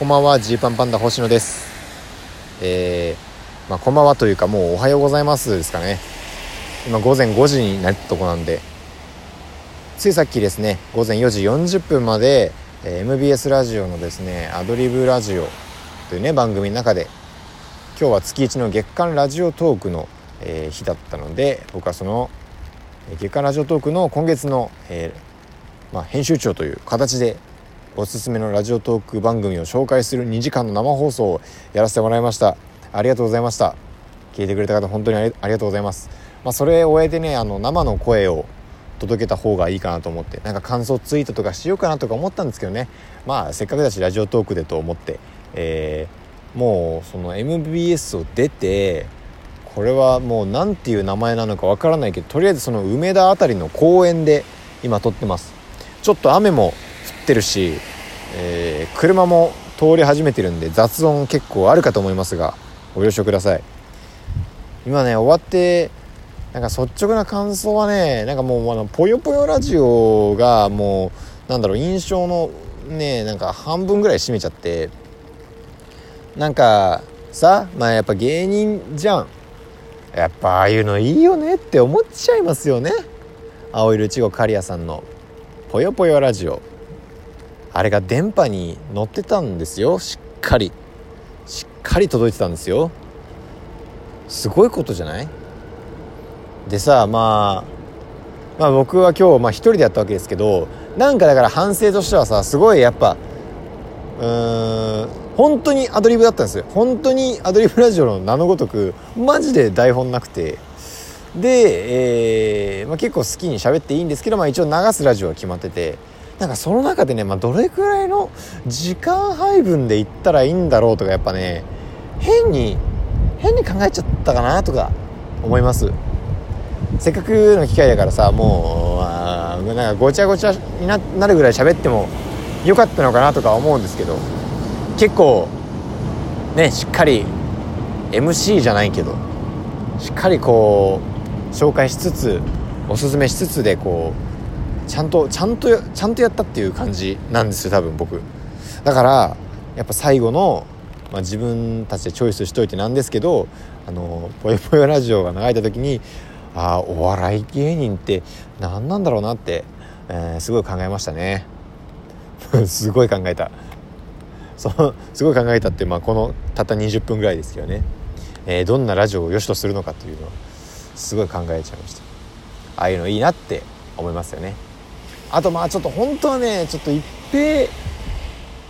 こんばんはジーパンパンダ星野です。えー、まあこんばんはというかもうおはようございますですかね。今午前5時になったとこなんでついさっきですね午前4時40分まで、え、MBS ラジオのですねアドリブラジオというね番組の中で今日は月1の月間ラジオトークの、えー、日だったので僕はその月間ラジオトークの今月の、えーまあ、編集長という形でおすすめのラジオトーク番組を紹介する2時間の生放送をやらせてもらいました。ありがとうございました。聞いてくれた方本当にありがとうございます、まあ、それを終えてねあの生の声を届けた方がいいかなと思ってなんか感想ツイートとかしようかなとか思ったんですけどね。まあせっかくだしラジオトークでと思って、えー、もうその MBS を出てこれはもう何ていう名前なのかわからないけどとりあえずその梅田辺りの公園で今撮ってます。ちょっと雨もってるし、えー、車も通り始めてるんで雑音結構あるかと思いますがご了承ください。今ね終わってなんか率直な感想はねなんかもうあのぽよぽよラジオがもうなんだろう印象のねなんか半分ぐらい占めちゃってなんかさまあやっぱ芸人じゃん。やっぱああいうのいいよねって思っちゃいますよね。青色いちご刈谷さんの「ぽよぽよラジオ」あれが電波に乗ってたんですよ。しっかり。しっかり届いてたんですよ。すごいことじゃない？でさまあまあ僕は今日、まあ、一人でやったわけですけどなんかだから反省としてはさすごいやっぱうーん本当にアドリブだったんですよ。本当にアドリブラジオの名のごとくマジで台本なくて。で、えーまあ、結構好きに喋っていいんですけど、まあ、一応流すラジオは決まってて。なんかその中でね、まあ、どれくらいの時間配分でいったらいいんだろうとかやっぱね変に変に考えちゃったかなとか思います。せっかくの機会だからさもうなんかごちゃごちゃになるぐらい喋ってもよかったのかなとか思うんですけど結構ねしっかり MC じゃないけどしっかりこう紹介しつつおすすめしつつでこうちゃんとちゃんとちゃんとやったっていう感じなんですよ多分僕。だからやっぱ最後の、まあ、自分たちでチョイスしといてなんですけどあのぽよぽよラジオが流れた時にああお笑い芸人って何なんだろうなって、えー、すごい考えましたね。すごい考えた。そうすごい考えたって、まあ、このたった20分ぐらいですけどね、えー、どんなラジオを良しとするのかっていうのはすごい考えちゃいました。ああいうのいいなって思いますよね。あとまあちょっと本当はねちょっと一平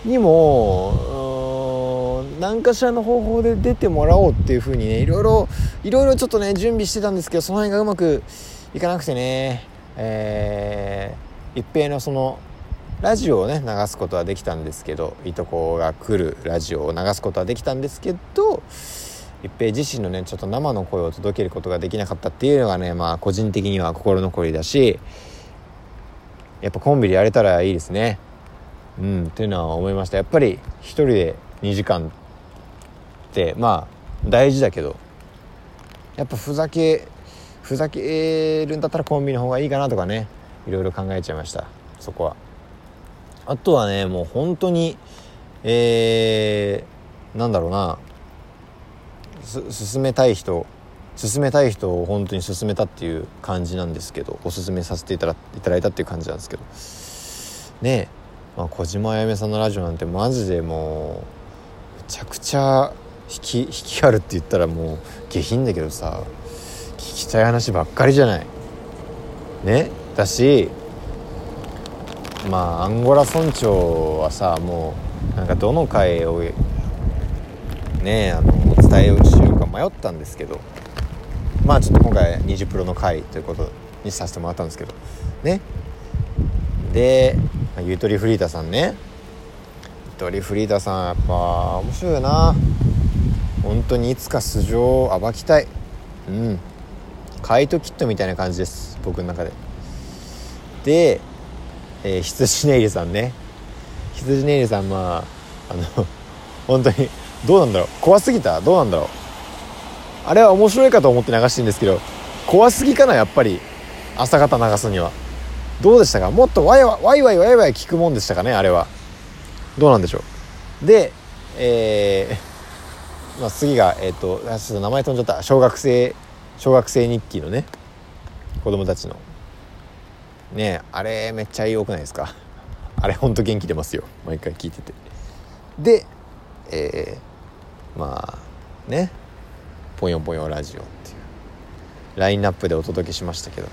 にも何かしらの方法で出てもらおうっていう風にねいろいろいろいろちょっとね準備してたんですけどその辺がうまくいかなくてねえー、一平のそのラジオをね流すことはできたんですけどいとこが来るラジオを流すことはできたんですけど一平自身のねちょっと生の声を届けることができなかったっていうのがねまあ個人的には心残りだしやっぱコンビでやれたらいいですね。うんっていうのは思いました。やっぱり一人で2時間ってまあ大事だけどやっぱふざけふざけるんだったらコンビの方がいいかなとかねいろいろ考えちゃいました。そこは。あとはねもう本当にえー、なんだろうな進めたい人勧めたい人を本当に勧めたっていう感じなんですけどおすすめさせていただいただいたっていう感じなんですけど。ねえ、まあ、小島あやめさんのラジオなんてマジでもうめちゃくちゃ引き引きあるって言ったらもう下品だけどさ聞きたい話ばっかりじゃない。ねだしまあアンゴラ村長はさもうなんかどの回をねあのお伝えをしようか迷ったんですけど。まあちょっと今回20プロの回ということにさせてもらったんですけど。ね。でゆとりフリータさんね。ゆとりフリータさんやっぱ面白いよな。本当にいつか素性を暴きたい。うん。カイトキットみたいな感じです。僕の中で。で、えー、羊ネイルさんね。羊ネイルさんまああの本当にどうなんだろう。怖すぎた？どうなんだろう？あれは面白いかと思って流してるんですけど怖すぎかなやっぱり。朝方流すには。どうでしたか？もっとワイワイワイワイワイワイ聞くもんでしたかねあれは。どうなんでしょう？でえー、まあ、次がえっ、ー、とちょっと名前飛んじゃった。小学生小学生日記のね。子供たちの。ねあれめっちゃ良くないですか？あれほんと元気出ますよ。毎回聞いてて。でえー、まあね。ぽよぽよラジオっていう。ラインナップでお届けしましたけど。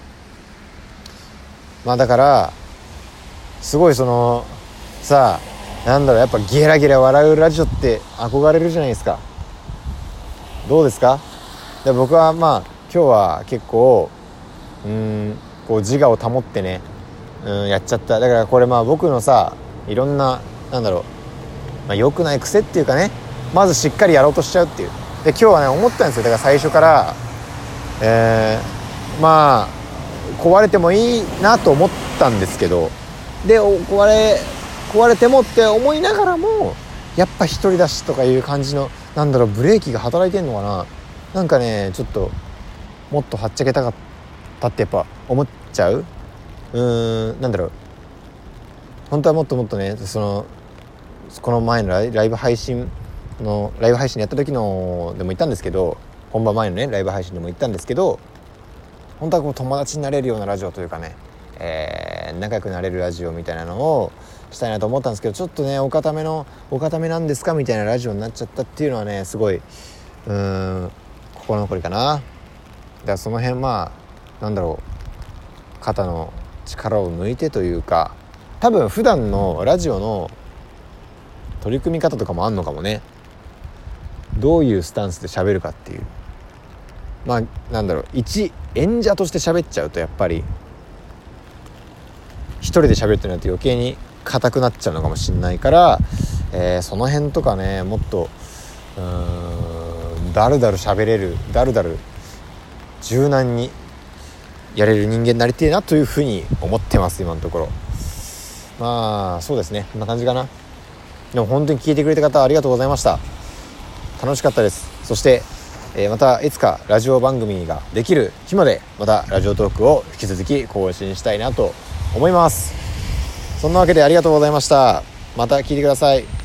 まあだからすごいそのさあなんだろうやっぱゲラゲラ笑うラジオって憧れるじゃないですか。どうですか？で僕はまあ今日は結構うんこう自我を保ってねうんやっちゃった。だからこれまあ僕のさいろんななんだろう、まあ、良くない癖っていうかねまずしっかりやろうとしちゃうっていう。で今日はね思ったんですよ。だから最初からえー、まあ壊れてもいいなと思ったんですけどで壊れ壊れてもって思いながらもやっぱ一人だしとかいう感じのなんだろうブレーキが働いてんのかな。なんかねちょっともっとはっちゃけたかったってやっぱ思っちゃう。うーんなんだろう。本当はもっともっとねそのこの前のライブ配信のライブ配信やった時のでも言ったんですけど本番前のねライブ配信でも言ったんですけど本当はこう友達になれるようなラジオというかね、えー、仲良くなれるラジオみたいなのをしたいなと思ったんですけどちょっとねお固めのお固めなんですかみたいなラジオになっちゃったっていうのはねすごいうーん心残りかな。だからその辺まあなんだろう肩の力を抜いてというか多分普段のラジオの取り組み方とかもあんのかもね。どういうスタンスで喋るかっていう。まあなんだろう。一演者として喋っちゃうとやっぱり一人で喋ってなると余計に硬くなっちゃうのかもしんないから、えー、その辺とかねもっとうーんだるだる喋れるだるだる柔軟にやれる人間になりてえなというふうに思ってます今のところ。まあそうですね。こんな感じかな。でも本当に聞いてくれた方ありがとうございました。楽しかったです。そして、えー、またいつかラジオ番組ができる日までまたラジオトークを引き続き更新したいなと思います。そんなわけでありがとうございました。また聞いてください。